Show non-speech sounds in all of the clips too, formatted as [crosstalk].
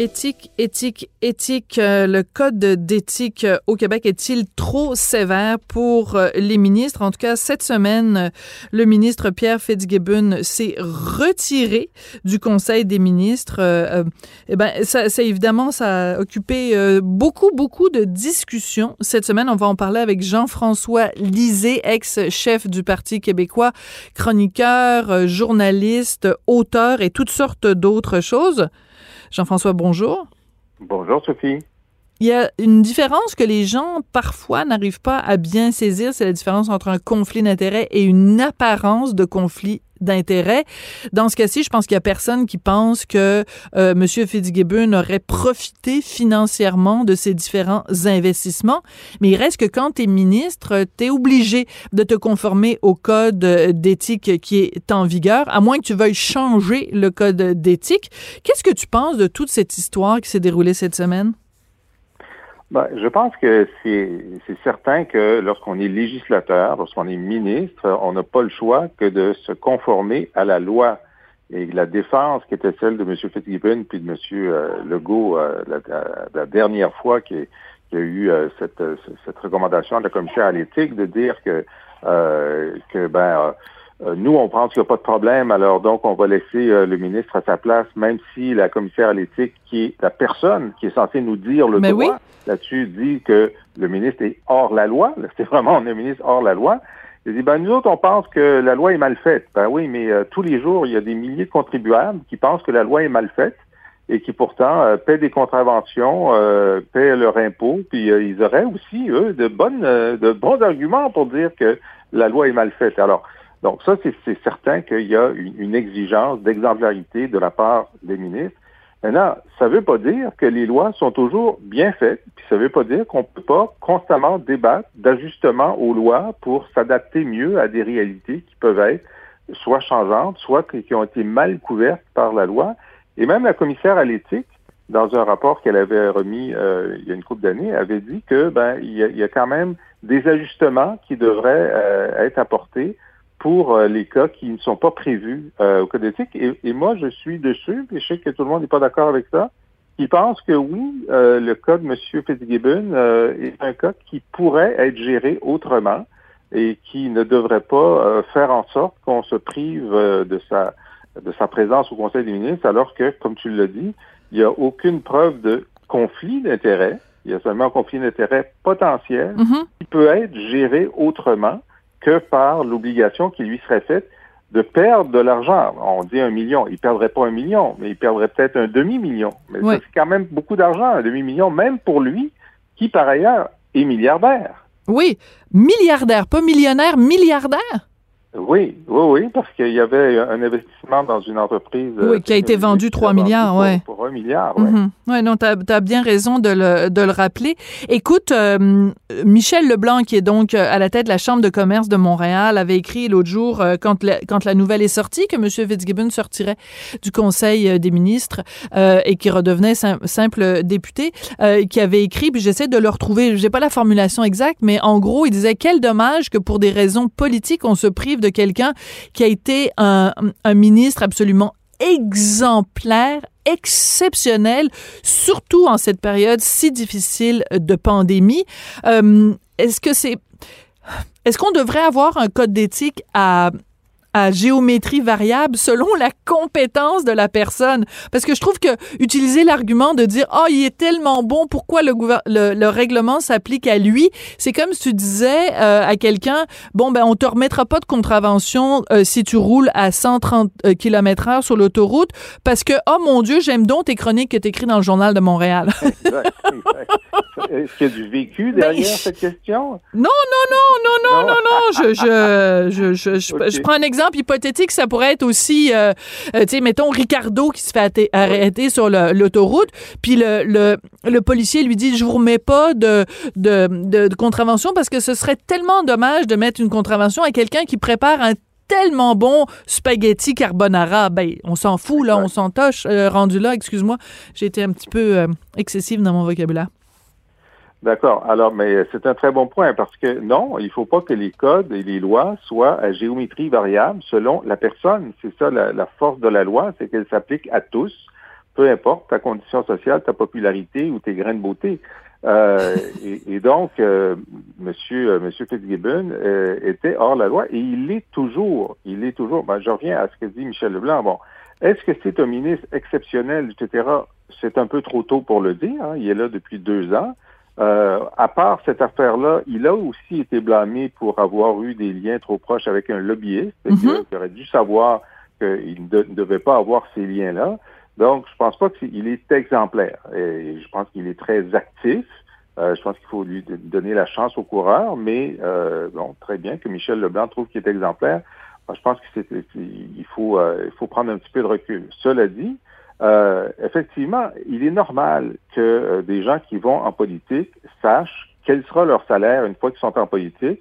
Éthique, éthique, éthique. Euh, le code d'éthique euh, au Québec est-il trop sévère pour euh, les ministres? En tout cas, cette semaine, le ministre Pierre Fitzgibbon s'est retiré du Conseil des ministres. eh ben, ça, ça, évidemment, ça a occupé beaucoup, beaucoup de discussions. Cette semaine, on va en parler avec Jean-François Lisée, ex-chef du Parti québécois, chroniqueur, journaliste, auteur et toutes sortes d'autres choses. Jean-François, bonjour. Bonjour, Sophie. Il y a une différence que les gens parfois n'arrivent pas à bien saisir, c'est la différence entre un conflit d'intérêt et une apparence de conflit d'intérêt. Dans ce cas-ci, je pense qu'il y a personne qui pense que euh, M. Fitzgibbon aurait profité financièrement de ces différents investissements. Mais il reste que quand tu es ministre, tu es obligé de te conformer au code d'éthique qui est en vigueur, à moins que tu veuilles changer le code d'éthique. Qu'est-ce que tu penses de toute cette histoire qui s'est déroulée cette semaine? Ben, je pense que c'est certain que lorsqu'on est législateur, lorsqu'on est ministre, on n'a pas le choix que de se conformer à la loi. Et la défense qui était celle de M. Fitzgibbon puis de M. Euh, Legault euh, la, dernière fois qu'il y a eu euh, cette, cette recommandation de la commissaire à l'éthique de dire que, que ben euh, nous, on pense qu'il n'y a pas de problème, alors donc on va laisser euh, le ministre à sa place, même si la commissaire à l'éthique, qui est la personne qui est censée nous dire le droit, là-dessus dit que le ministre est hors la loi. [laughs] C'est vraiment un ministre hors la loi. Il dit, ben, nous autres, on pense que la loi est mal faite. Ben oui, mais euh, tous les jours, il y a des milliers de contribuables qui pensent que la loi est mal faite et qui pourtant paient des contraventions, paient leur impôt, puis ils auraient aussi, eux, de bonnes, de bons arguments pour dire que la loi est mal faite. Alors, donc ça, c'est certain qu'il y a une, exigence d'exemplarité de la part des ministres. Maintenant, ça ne veut pas dire que les lois sont toujours bien faites, puis ça ne veut pas dire qu'on ne peut pas constamment débattre d'ajustements aux lois pour s'adapter mieux à des réalités qui peuvent être soit changeantes, soit qui ont été mal couvertes par la loi. Et même la commissaire à l'éthique, dans un rapport qu'elle avait remis euh, il y a une couple d'années, avait dit que ben il y, a, quand même des ajustements qui devraient euh, être apportés pour euh, les cas qui ne sont pas prévus euh, au Code éthique. Et, moi, je suis dessus, et je sais que tout le monde n'est pas d'accord avec ça, qui pense que oui, euh, le cas de M. Fitzgibbon est un cas qui pourrait être géré autrement et qui ne devrait pas faire en sorte qu'on se prive de sa de sa présence au Conseil des ministres, alors que, comme tu l'as dit, il n'y a aucune preuve de conflit d'intérêt. Il y a seulement un conflit d'intérêt potentiel mm-hmm. qui peut être géré autrement que par l'obligation qui lui serait faite de perdre de l'argent. On dit un million. Il ne perdrait pas un million, mais il perdrait peut-être un demi-million. Mais c'est quand même beaucoup d'argent, un demi-million, même pour lui, qui par ailleurs est milliardaire. Oui, milliardaire, pas millionnaire, milliardaire? Oui, oui, oui, parce qu'il y avait un investissement dans une entreprise. Oui, qui a été vendu 3 milliards, oui. Pour, un milliard, oui. Mm Oui, non, tu as, bien raison de le, de le rappeler. Écoute, euh, Michel Leblanc, qui est donc euh, à la tête de la Chambre de commerce de Montréal, avait écrit l'autre jour, euh, quand, la, quand la nouvelle est sortie, que M. Fitzgibbon sortirait du Conseil des ministres et qui redevenait simple député, qui avait écrit, puis j'essaie de le retrouver, j'ai pas la formulation exacte, mais en gros, il disait quel dommage que pour des raisons politiques, on se prive de quelqu'un qui a été un, ministre absolument exemplaire, exceptionnel, surtout en cette période si difficile de pandémie. Euh, est-ce que c'est est-ce qu'on devrait avoir un code d'éthique à à géométrie variable selon la compétence de la personne. Parce que je trouve que utiliser l'argument de dire oh il est tellement bon, pourquoi le, le, règlement s'applique à lui, c'est comme si tu disais euh, à quelqu'un bon ben on te remettra pas de contravention euh, si tu roules à 130 euh, km/h sur l'autoroute parce que oh mon Dieu j'aime donc tes chroniques que écrites dans le journal de Montréal. [laughs] Est-ce qu'il y a du vécu ben, derrière cette question? Non non non non non non. non, je je je, je, je [laughs] prends un exemple hypothétique, ça pourrait être aussi, euh, euh, tu sais, mettons Ricardo qui se fait arrêter sur l'autoroute, puis le, le, policier lui dit, je vous remets pas de, de, contravention parce que ce serait tellement dommage de mettre une contravention à quelqu'un qui prépare un tellement bon spaghetti carbonara. Ben, on s'en fout, là, on s'en toche. Euh, rendu là, excuse-moi, j'ai été un petit peu excessive dans mon vocabulaire. D'accord. Alors, mais c'est un très bon point parce que non, il ne faut pas que les codes et les lois soient à géométrie variable selon la personne. C'est ça la, force de la loi, c'est qu'elle s'applique à tous, peu importe ta condition sociale, ta popularité ou tes grains de beauté. Euh, et, donc, euh, Monsieur, euh, Monsieur Fitzgibbon euh, était hors la loi et il l'est toujours. Il est toujours. Ben, je reviens à ce que dit Michel Leblanc. Bon, est-ce que c'est un ministre exceptionnel, etc. C'est un peu trop tôt pour le dire. Hein. Il est là depuis deux ans. Euh, à part cette affaire-là, il a aussi été blâmé pour avoir eu des liens trop proches avec un lobbyiste. Mm aurait dû savoir qu'il ne devait pas avoir ces liens-là. Donc, je pense pas qu'il est exemplaire. Et je pense qu'il est très actif. Euh, je pense qu'il faut lui donner la chance au coureur, mais euh, bon, très bien que Michel Leblanc trouve qu'il est exemplaire. je pense qu'il faut, il faut prendre un petit peu de recul. Cela dit, euh, effectivement, il est normal que euh, des gens qui vont en politique sachent quel sera leur salaire une fois qu'ils sont en politique.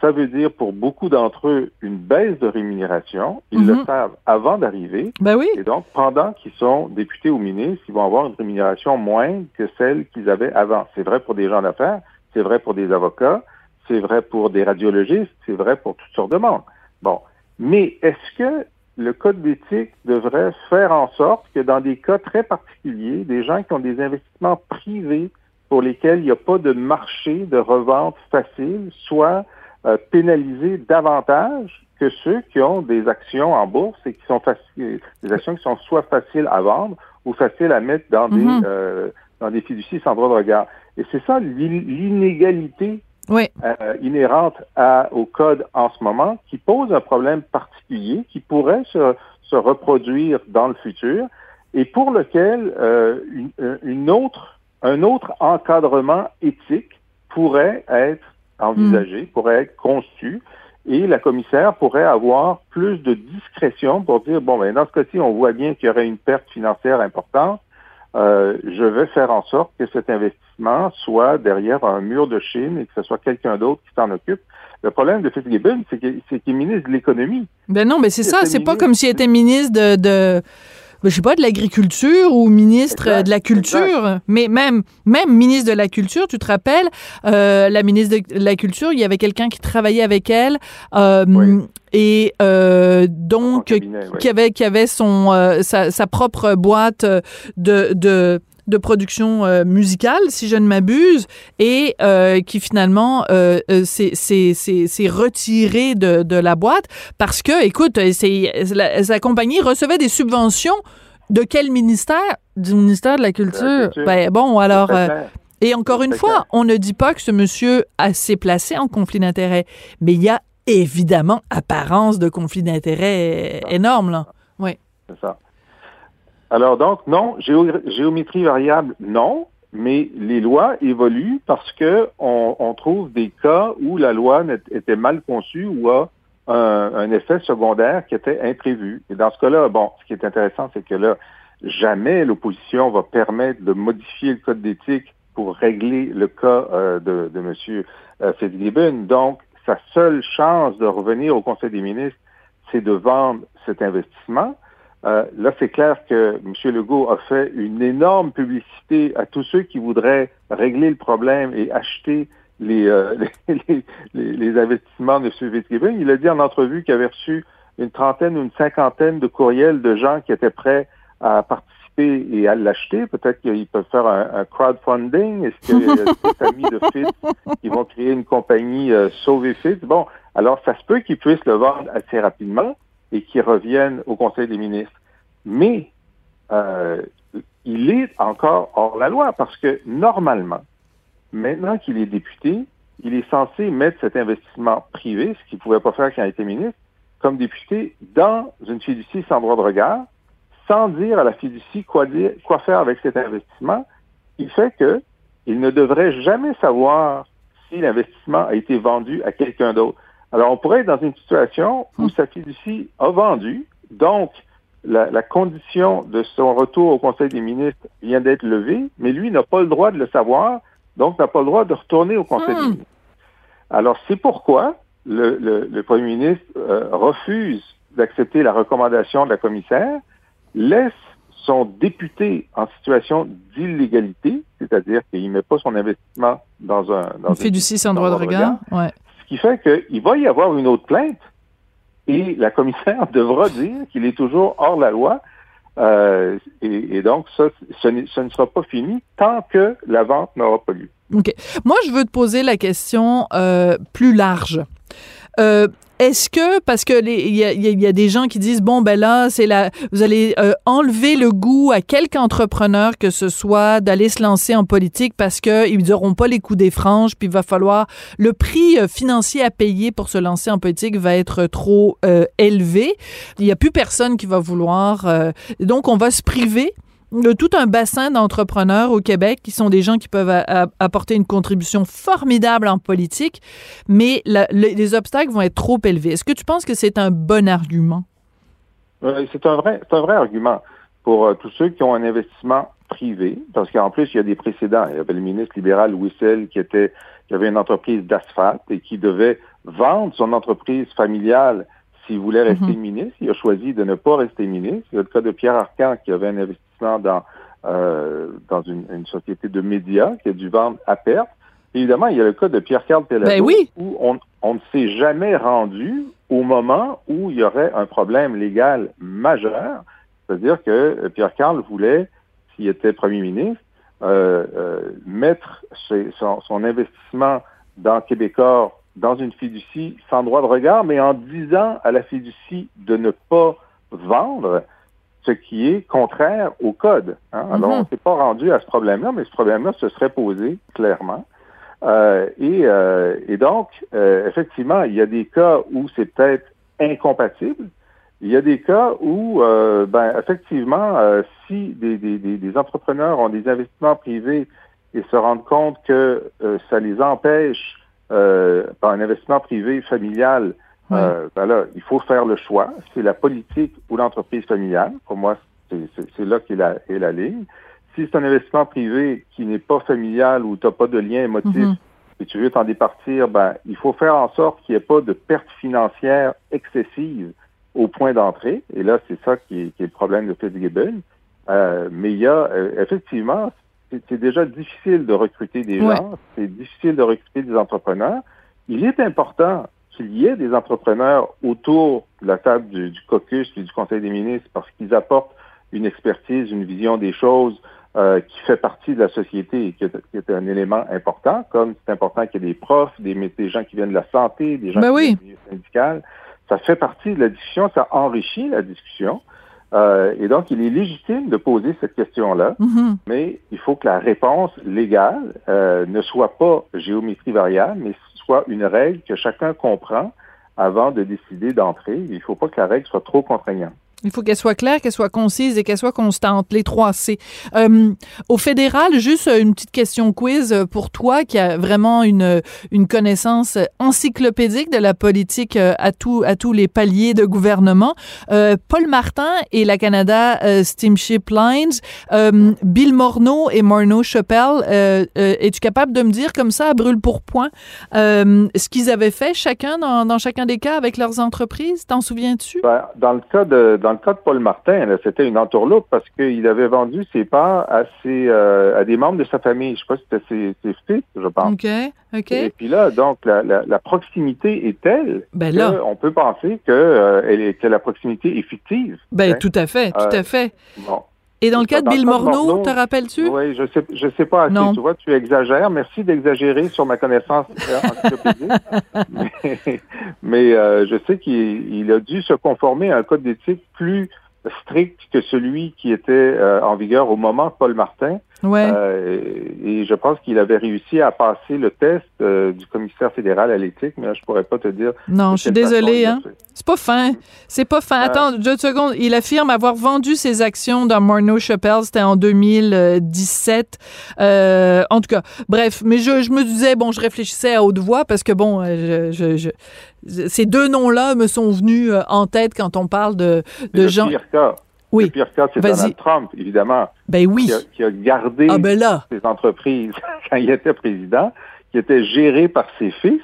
Ça veut dire pour beaucoup d'entre eux une baisse de rémunération. Ils le mhm. savent avant d'arriver. Ben oui. Et donc, pendant qu'ils sont députés ou ministres, ils vont avoir une rémunération moindre que celle qu'ils avaient avant. C'est vrai pour des gens d'affaires, c'est vrai pour des avocats, c'est vrai pour des radiologistes, c'est vrai pour toutes sortes de monde. Bon. Mais est-ce que le code d'éthique devrait faire en sorte que dans des cas très particuliers, des gens qui ont des investissements privés pour lesquels il n'y a pas de marché de revente facile soient euh, pénalisés davantage que ceux qui ont des actions en bourse et qui sont faciles, des actions qui sont soit faciles à vendre ou faciles à mettre dans des mm-hmm. euh, dans des fiducies sans droit de regard. Et c'est ça l'inégalité oui. euh, inhérente à, au code en ce moment qui pose un problème particulier qui pourrait se, se reproduire dans le futur et pour lequel euh, une, une, autre, un autre encadrement éthique pourrait être envisagé, mm. pourrait être conçu et la commissaire pourrait avoir plus de discrétion pour dire, bon, ben, dans ce cas-ci, on voit bien qu'il y aurait une perte financière importante. Euh, je vais faire en sorte que cet investissement soit derrière un mur de Chine et que ce soit quelqu'un d'autre qui s'en occupe. Le problème de Fitzgibbon, c'est qu'il est ministre de l'économie. Ben non, mais c'est ça. C'est pas comme s'il était ministre de, de je sais pas, de l'agriculture ou ministre de la culture, mais même même ministre de la culture, tu te rappelles, euh, la ministre de la culture, il y avait quelqu'un qui travaillait avec elle euh, et euh, donc qui avait qui avait son euh, sa, sa, propre boîte de de de production euh, musicale, si je ne m'abuse, et euh, qui finalement euh, s'est retiré de, de, la boîte parce que, écoute, la, sa compagnie recevait des subventions de quel ministère? Du ministère de la Culture. Ben, bon, alors... et encore une fois, on ne dit pas que ce monsieur a s'est placé en conflit d'intérêt, mais il y a évidemment apparence de conflit d'intérêt énorme, là. Oui. C'est ça. Alors donc, non, géométrie variable, non, mais les lois évoluent parce que on, trouve des cas où la loi était mal conçue ou a un, effet secondaire qui était imprévu. Et dans ce cas-là, bon, ce qui est intéressant, c'est que là, jamais l'opposition va permettre de modifier le code d'éthique pour régler le cas euh, de, de M. Euh. Donc, sa seule chance de revenir au Conseil des ministres, c'est de vendre cet investissement. Euh, là, c'est clair que M. Legault a fait une énorme publicité à tous ceux qui voudraient régler le problème et acheter les, euh, [laughs] les, les, investissements de M. Fitzgibbon. Il a dit en entrevue qu'il avait reçu une trentaine ou une cinquantaine de courriels de gens qui étaient prêts à participer et à l'acheter. Peut-être qu'ils peuvent faire un, crowdfunding. Est-ce qu'il y a des amis de Fitz qui vont créer une compagnie euh, Sauver Fitz? Bon, alors ça se peut qu'ils puissent le vendre assez rapidement et qui reviennent au Conseil des ministres. Mais euh, il est encore hors la loi parce que normalement, maintenant qu'il est député, il est censé mettre cet investissement privé, ce qu'il ne pouvait pas faire quand il était ministre, comme député dans une fiducie sans droit de regard, sans dire à la fiducie quoi, dire, quoi faire avec cet investissement, il fait que il ne devrait jamais savoir si l'investissement a été vendu à quelqu'un d'autre. Alors, on pourrait être dans une situation où hmm. sa fiducie a vendu, donc la, condition de son retour au Conseil des ministres vient d'être levée, mais lui n'a pas le droit de le savoir, donc n'a pas le droit de retourner au Conseil des hmm. ministres. Alors, c'est pourquoi le, Premier ministre euh, refuse d'accepter la recommandation de la commissaire, laisse son député en situation d'illégalité, c'est-à-dire qu'il ne met pas son investissement dans un... Dans une fiducie sans droit de regard, ouais. Qui fait qu'il va y avoir une autre plainte et la commissaire [laughs] devra dire qu'il est toujours hors la loi. Euh, et, donc, ça, ce, ne sera pas fini tant que la vente n'aura pas lieu. OK. Moi, je veux te poser la question euh, plus large. Euh, est-ce que parce que il y a, des gens qui disent bon ben là c'est la vous allez euh, enlever le goût à quelque entrepreneur que ce soit d'aller se lancer en politique parce que ils n'auront pas les coups des franges puis il va falloir le prix euh, financier à payer pour se lancer en politique va être trop euh, élevé. Il y a plus personne qui va vouloir donc on va se priver tout un bassin d'entrepreneurs au Québec qui sont des gens qui peuvent apporter une contribution formidable en politique, mais les obstacles vont être trop élevés. Est-ce que tu penses que c'est un bon argument? c'est un vrai, argument pour euh, tous ceux qui ont un investissement privé, parce qu'en plus, il y a des précédents. Il y avait le ministre libéral Wissel qui avait une entreprise d'asphalte et qui devait vendre son entreprise familiale s'il voulait rester mhm. ministre. Il a choisi de ne pas rester ministre. Il y a le cas de Pierre Arcan qui avait un investissement dans, euh, dans une, société de médias qui a dû vendre à perte. Évidemment, il y a le cas de Pierre-Carl ben où on, on, ne s'est jamais rendu au moment où il y aurait un problème légal majeur. C'est-à-dire que Pierre-Carl voulait, s'il était premier ministre, euh, euh, mettre son, son, investissement dans Québécois dans une fiducie sans droit de regard, mais en disant à la fiducie de ne pas vendre, ce qui est contraire au code. Hein. Alors, on s'est pas rendu à ce problème-là, mais ce problème-là se serait posé clairement. Euh, et, euh, et, donc, euh, effectivement, il y a des cas où c'est peut-être incompatible. Il y a des cas où, ben, effectivement, si des, des, des, entrepreneurs ont des investissements privés et se rendent compte que ça les empêche, par un investissement privé familial, euh, ben là, il faut faire le choix. C'est la politique ou l'entreprise familiale. Pour moi, c'est là qu'est la, est la ligne. Si c'est un investissement privé qui n'est pas familial ou tu n'as pas de lien émotif mhm. et tu veux t'en départir, ben, il faut faire en sorte qu'il n'y ait pas de perte financière excessive au point d'entrée. Et là, c'est ça qui est, qui est, le problème de Fitzgibbon. Euh, mais il y a euh, effectivement, c'est déjà difficile de recruter des gens, c'est difficile de recruter des entrepreneurs. Il est important qu'il y ait des entrepreneurs autour de la table du, caucus et du Conseil des ministres parce qu'ils apportent une expertise, une vision des choses euh, qui fait partie de la société et qui est, un élément important, comme c'est important qu'il y ait des profs, des, des, gens qui viennent de la santé, des gens ben qui viennent du syndical. Ça fait partie de la discussion, ça enrichit la discussion. Euh, et donc, il est légitime de poser cette question-là, mm-hmm. mais il faut que la réponse légale euh, ne soit pas géométrie variable, mais soit une règle que chacun comprend avant de décider d'entrer. Il ne faut pas que la règle soit trop contraignante. Il faut qu'elle soit claire, qu'elle soit concise et qu'elle soit constante, les trois C. Euh, au fédéral, juste une petite question quiz pour toi qui a vraiment une, une connaissance encyclopédique de la politique euh, à, tout, à tous les paliers de gouvernement. Euh, Paul Martin et la Canada euh, Steamship Lines, euh, Bill Morneau et Morneau Chappelle, es-tu capable de me dire comme ça, à brûle pour point, ce qu'ils avaient fait chacun dans, dans, chacun des cas avec leurs entreprises? T'en souviens-tu? Ben, dans le cas de le cas de Paul Martin, c'était une entourloupe parce qu'il avait vendu ses parts à, euh, à des membres de sa famille. Je ne sais pas si c'était ses, fils, je pense. OK, OK. Et puis là, donc, la, proximité est telle ben qu'on peut penser que, euh, que la proximité est fictive. Ben, tout à fait, tout à fait. Bon. Et dans le cas de Bill Morneau, te rappelles-tu? Oui, je sais, je sais pas assez. Non. Tu vois, tu exagères. Merci d'exagérer sur ma connaissance encyclopédique. [laughs] mais, mais euh, je sais qu'il a dû se conformer à un code d'éthique plus strict que celui qui était euh, en vigueur au moment de Paul Martin. Ouais. Euh, et je pense qu'il avait réussi à passer le test euh, du commissaire fédéral à l'éthique, mais là, je pourrais pas te dire. Non, je suis désolée. Hein? C'est pas fin. C'est pas fin. Attends, deux secondes. Il affirme avoir vendu ses actions dans Morneau Chappelle. C'était en 2017. Euh, en tout cas, bref. Mais je, je, me disais, bon, je réfléchissais à haute voix parce que, bon, je, je, ces deux noms-là me sont venus en tête quand on parle de, de gens. Oui. Le pire cas, c'est Donald Trump, évidemment. Ben oui. Qui a, gardé ah ben ses entreprises [laughs] quand il était président, qui étaient gérées par ses fils.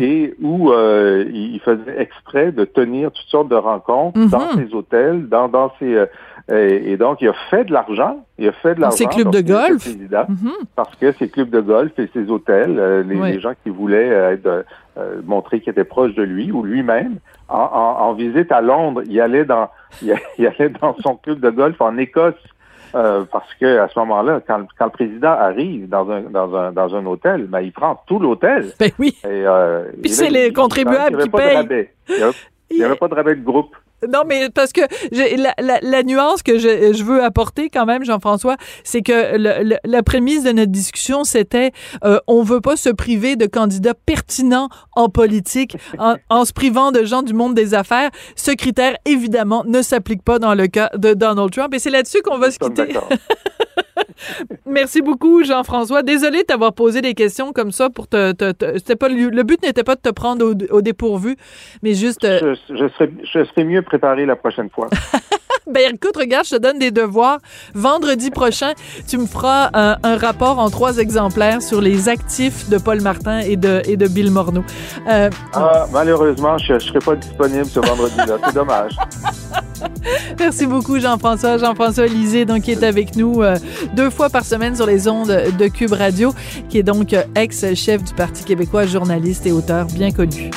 Et où euh, il faisait exprès de tenir toutes sortes de rencontres dans Mhm. ses hôtels, dans, dans ses... euh, et, et donc, il a fait de l'argent. Il a fait de l'argent. Ses clubs de golf. président, Mhm. parce que ses clubs de golf et ses hôtels, euh, les, Oui. les gens qui voulaient euh, être, euh, montrer qu'ils étaient proches de lui ou lui-même, en, en- en visite à Londres, il allait dans il [laughs] allait dans son club de golf en Écosse. Euh, parce que à ce moment-là, quand, quand le président arrive dans un dans un dans un hôtel, ben, il prend tout l'hôtel. Ben oui. Et, euh, Puis c'est les contribuables qui payent. rabais. Il n'y avait, il y avait pas de rabais de groupe. Non, mais parce que la, la, la nuance que je, je veux apporter quand même, Jean-François, c'est que le, le- la prémisse de notre discussion, c'était euh, on veut pas se priver de candidats pertinents en politique [laughs] en, en se privant de gens du monde des affaires. Ce critère, évidemment, ne s'applique pas dans le cas de Donald Trump. Et c'est là-dessus qu'on va se Nous quitter. [laughs] Merci beaucoup, Jean-François. Désolé de t'avoir posé des questions comme ça pour te. te- te- pas le, but n'était pas de te prendre au, au dépourvu, mais juste. euh, Je, je, serai, je serai mieux préparé la prochaine fois. [laughs] [laughs] Ben écoute, regarde, je te donne des devoirs. Vendredi prochain, tu me feras un, un rapport en trois exemplaires sur les actifs de Paul Martin et de, et de Bill Morneau. Euh, Ah, malheureusement, je ne serai pas disponible ce vendredi-là. C'est dommage. [laughs] merci beaucoup, Jean-François. Jean-François Lisée, donc, qui est avec nous euh, deux fois par semaine sur les ondes de Cube Radio, qui est donc euh, ex-chef du Parti québécois, journaliste et auteur bien connu.